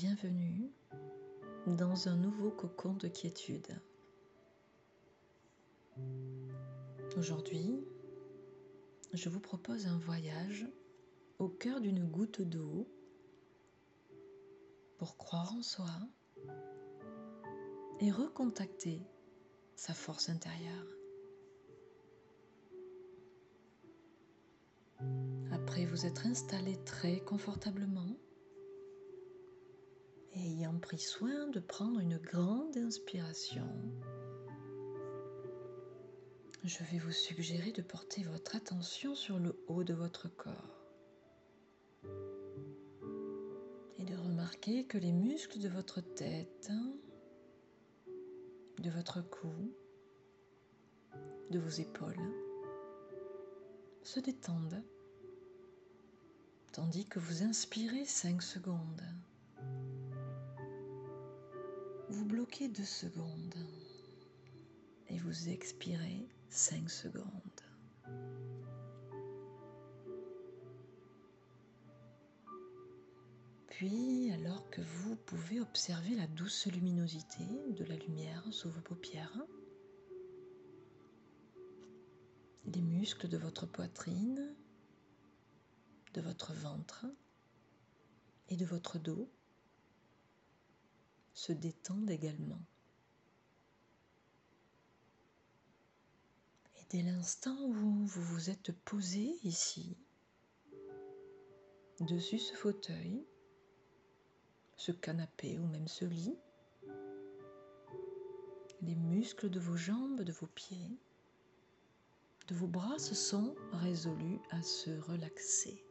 Bienvenue dans un nouveau cocon de quiétude. Aujourd'hui, je vous propose un voyage au cœur d'une goutte d'eau pour croire en soi et recontacter sa force intérieure. Après vous être installé très confortablement, ayant pris soin de prendre une grande inspiration, je vais vous suggérer de porter votre attention sur le haut de votre corps et de remarquer que les muscles de votre tête, de votre cou, de vos épaules se détendent tandis que vous inspirez 5 secondes. Vous bloquez 2 secondes et vous expirez 5 secondes. Puis, alors que vous pouvez observer la douce luminosité de la lumière sous vos paupières, les muscles de votre poitrine, de votre ventre et de votre dos se détendent également. Et dès l'instant où vous vous êtes posé ici, dessus ce fauteuil, ce canapé ou même ce lit, les muscles de vos jambes, de vos pieds, de vos bras se sont résolus à se relaxer.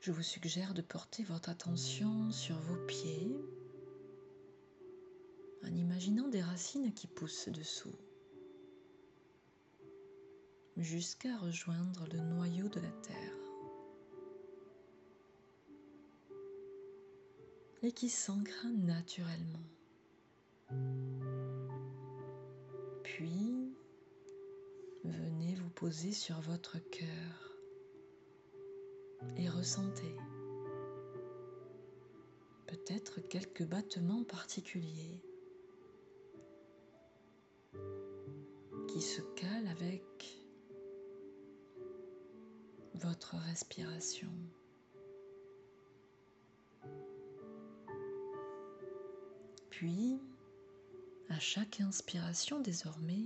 Je vous suggère de porter votre attention sur vos pieds en imaginant des racines qui poussent dessous jusqu'à rejoindre le noyau de la terre et qui s'ancrent naturellement. Puis, venez vous poser sur votre cœur et ressentez peut-être quelques battements particuliers qui se calent avec votre respiration. Puis, à chaque inspiration désormais,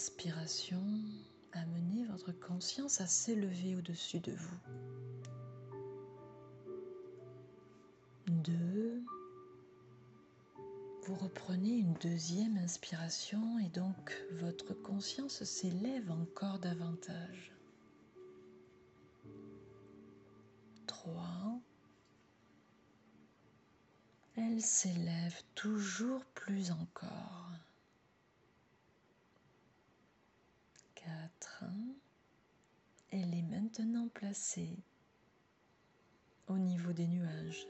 inspiration, amenez votre conscience à s'élever au-dessus de vous. Deux, vous reprenez une deuxième inspiration et donc votre conscience s'élève encore davantage. Trois, elle s'élève toujours plus encore. 4. Elle est maintenant placée au niveau des nuages.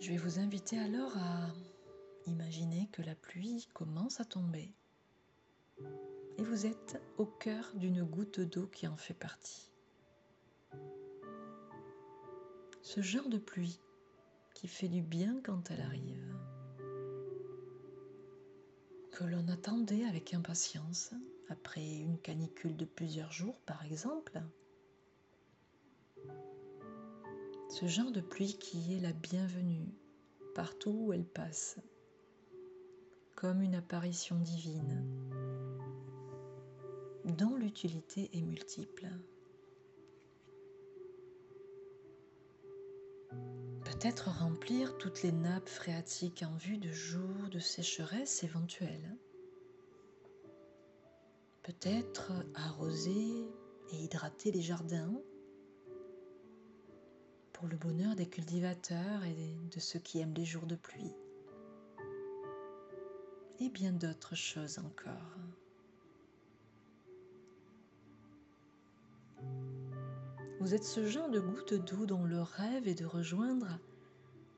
Je vais vous inviter alors à imaginer que la pluie commence à tomber et vous êtes au cœur d'une goutte d'eau qui en fait partie. Ce genre de pluie qui fait du bien quand elle arrive l'on attendait avec impatience après une canicule de plusieurs jours par exemple. Ce genre de pluie qui est la bienvenue partout où elle passe, comme une apparition divine, dont l'utilité est multiple. Peut-être remplir toutes les nappes phréatiques en vue de jours de sécheresse éventuels. Peut-être arroser et hydrater les jardins pour le bonheur des cultivateurs et de ceux qui aiment les jours de pluie. Et bien d'autres choses encore. Vous êtes ce genre de goutte d'eau dont le rêve est de rejoindre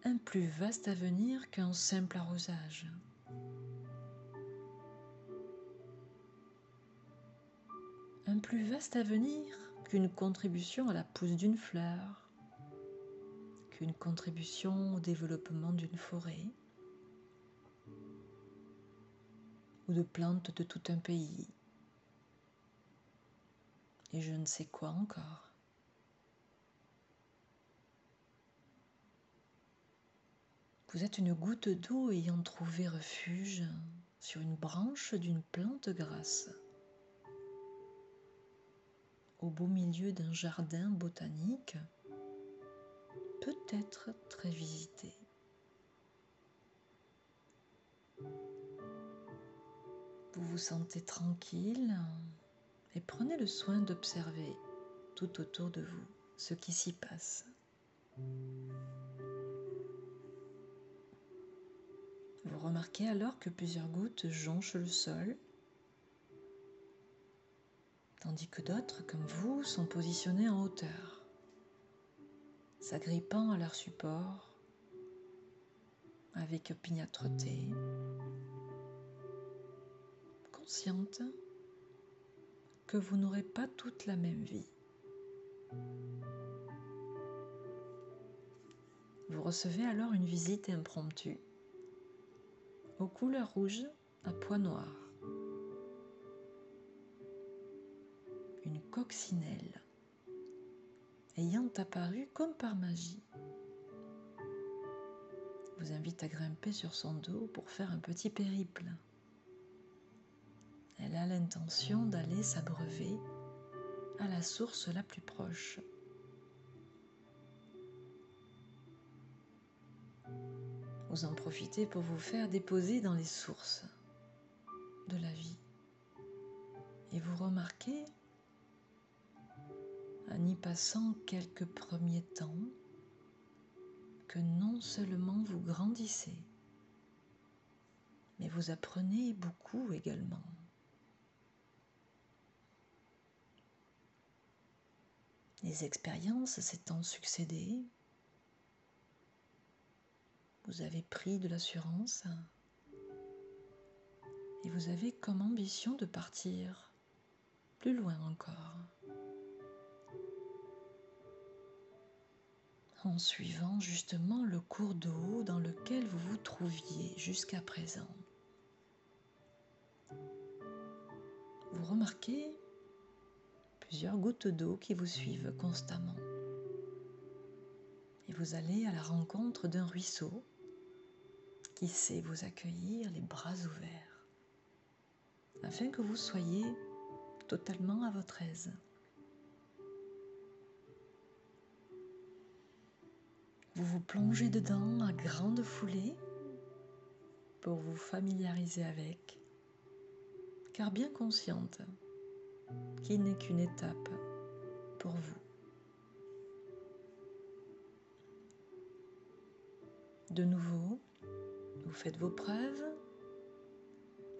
un plus vaste avenir qu'un simple arrosage. Un plus vaste avenir qu'une contribution à la pousse d'une fleur, qu'une contribution au développement d'une forêt ou de plantes de tout un pays et je ne sais quoi encore. Vous êtes une goutte d'eau ayant trouvé refuge sur une branche d'une plante grasse, au beau milieu d'un jardin botanique, peut-être très visité. Vous vous sentez tranquille et prenez le soin d'observer tout autour de vous ce qui s'y passe. Vous remarquez alors que plusieurs gouttes jonchent le sol, tandis que d'autres, comme vous, sont positionnées en hauteur, s'agrippant à leur support avec opiniâtreté, consciente que vous n'aurez pas toute la même vie. Vous recevez alors une visite impromptue aux couleurs rouges à pois noirs. Une coccinelle ayant apparu comme par magie vous invite à grimper sur son dos pour faire un petit périple. Elle a l'intention d'aller s'abreuver à la source la plus proche. Vous en profitez pour vous faire déposer dans les sources de la vie. Et vous remarquez, en y passant quelques premiers temps, que non seulement vous grandissez, mais vous apprenez beaucoup également. Les expériences s'étant succédées, vous avez pris de l'assurance et vous avez comme ambition de partir plus loin encore. En suivant justement le cours d'eau dans lequel vous vous trouviez jusqu'à présent. Vous remarquez plusieurs gouttes d'eau qui vous suivent constamment. Et vous allez à la rencontre d'un ruisseau qui sait vous accueillir les bras ouverts, afin que vous soyez totalement à votre aise. Vous vous plongez dedans à grande foulée pour vous familiariser avec, car bien consciente qui n'est qu'une étape pour vous. De nouveau, vous faites vos preuves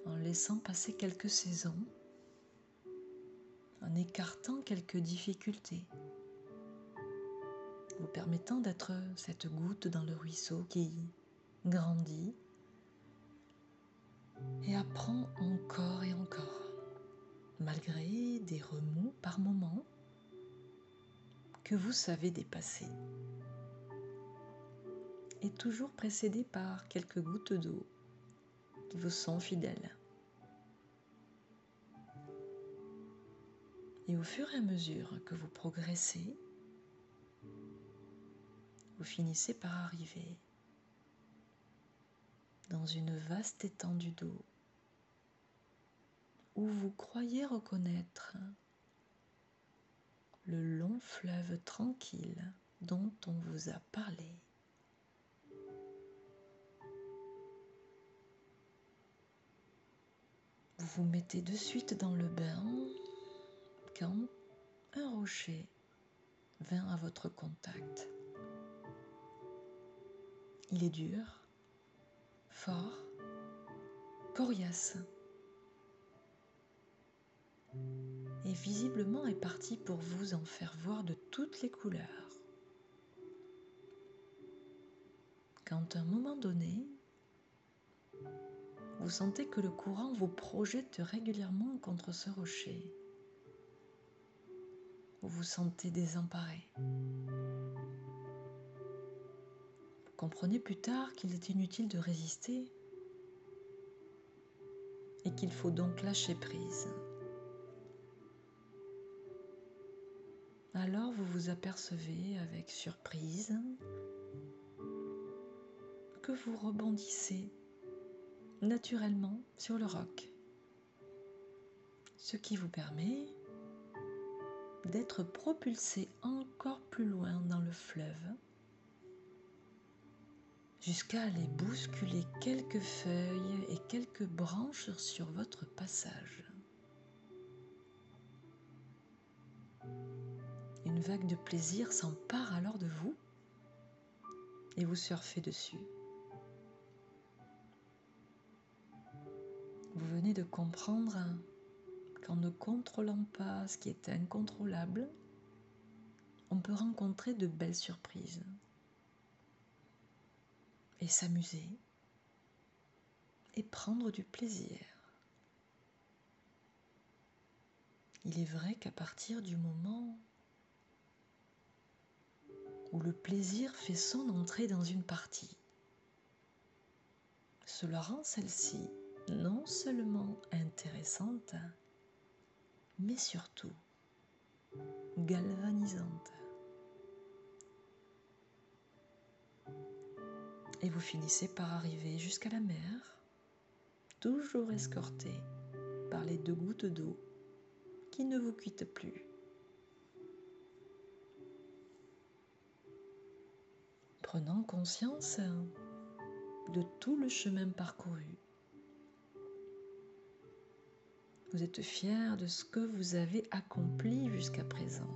en laissant passer quelques saisons, en écartant quelques difficultés, vous permettant d'être cette goutte dans le ruisseau qui grandit et apprend encore et encore malgré des remous par moments que vous savez dépasser, et toujours précédé par quelques gouttes d'eau qui vous sont fidèles. Et au fur et à mesure que vous progressez, vous finissez par arriver dans une vaste étendue d'eau où vous croyez reconnaître le long fleuve tranquille dont on vous a parlé. Vous vous mettez de suite dans le bain quand un rocher vint à votre contact. Il est dur, fort, coriace et visiblement est parti pour vous en faire voir de toutes les couleurs. quand à un moment donné, vous sentez que le courant vous projette régulièrement contre ce rocher. Vous vous sentez désemparé. Vous comprenez plus tard qu'il est inutile de résister et qu'il faut donc lâcher prise. Alors vous vous apercevez avec surprise que vous rebondissez naturellement sur le roc, ce qui vous permet d'être propulsé encore plus loin dans le fleuve jusqu'à aller bousculer quelques feuilles et quelques branches sur votre passage. Une vague de plaisir s'empare alors de vous et vous surfez dessus. Vous venez de comprendre qu'en ne contrôlant pas ce qui est incontrôlable, on peut rencontrer de belles surprises et s'amuser et prendre du plaisir. Il est vrai qu'à partir du moment où le plaisir fait son entrée dans une partie, cela rend celle-ci non seulement intéressante, mais surtout galvanisante. Et vous finissez par arriver jusqu'à la mer, toujours escorté par les deux gouttes d'eau qui ne vous quittent plus. Prenant conscience de tout le chemin parcouru, Vous êtes fier de ce que vous avez accompli jusqu'à présent.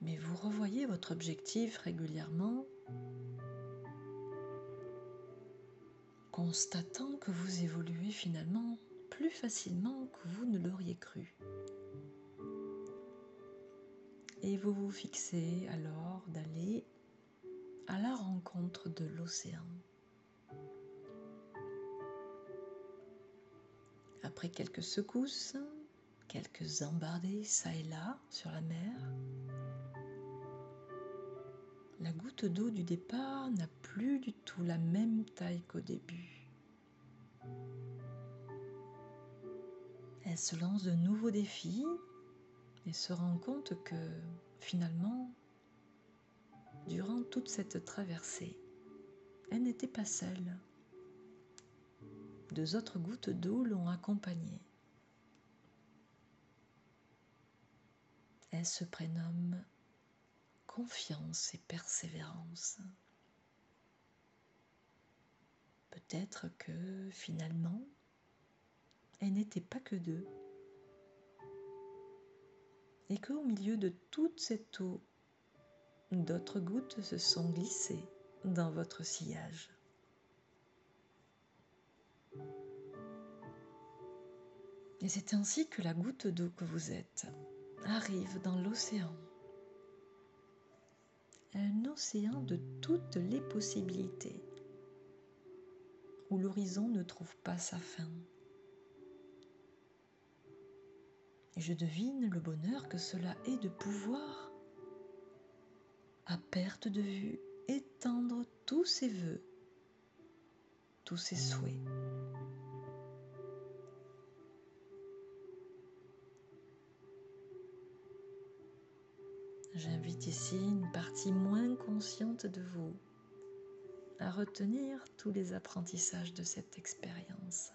Mais vous revoyez votre objectif régulièrement, constatant que vous évoluez finalement plus facilement que vous ne l'auriez cru. Et vous vous fixez alors d'aller à la rencontre de l'océan. Après quelques secousses, quelques embardées ça et là sur la mer, la goutte d'eau du départ n'a plus du tout la même taille qu'au début. Elle se lance de nouveaux défis et se rend compte que finalement, durant toute cette traversée, elle n'était pas seule deux autres gouttes d'eau l'ont accompagnée. Elle se prénomme confiance et persévérance. Peut-être que finalement, elle n'était pas que deux. Et qu'au milieu de toute cette eau, d'autres gouttes se sont glissées dans votre sillage. Et c'est ainsi que la goutte d'eau que vous êtes arrive dans l'océan. Un océan de toutes les possibilités, où l'horizon ne trouve pas sa fin. Et je devine le bonheur que cela est de pouvoir, à perte de vue, étendre tous ses voeux, tous ses souhaits. J'invite ici une partie moins consciente de vous à retenir tous les apprentissages de cette expérience,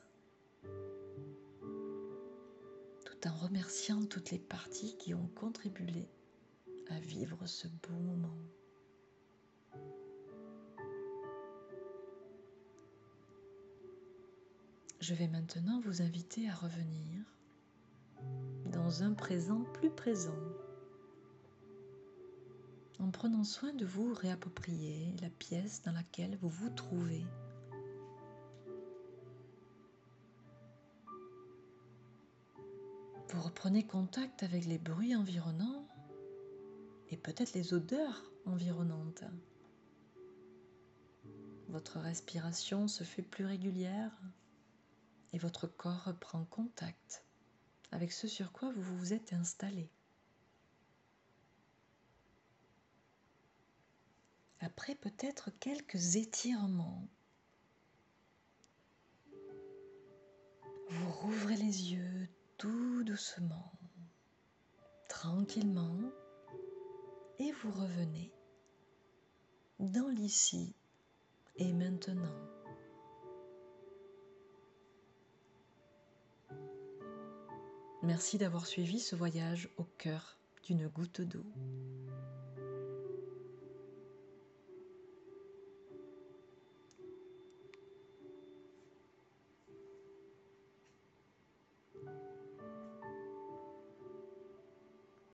tout en remerciant toutes les parties qui ont contribué à vivre ce beau moment. Je vais maintenant vous inviter à revenir dans un présent plus présent en prenant soin de vous réapproprier la pièce dans laquelle vous vous trouvez. Vous reprenez contact avec les bruits environnants et peut-être les odeurs environnante. Votre respiration se fait plus régulière et votre corps reprend contact avec ce sur quoi vous vous êtes installé. Après peut-être quelques étirements, vous rouvrez les yeux tout doucement, tranquillement, et vous revenez dans l'ici et maintenant. Merci d'avoir suivi ce voyage au cœur d'une goutte d'eau.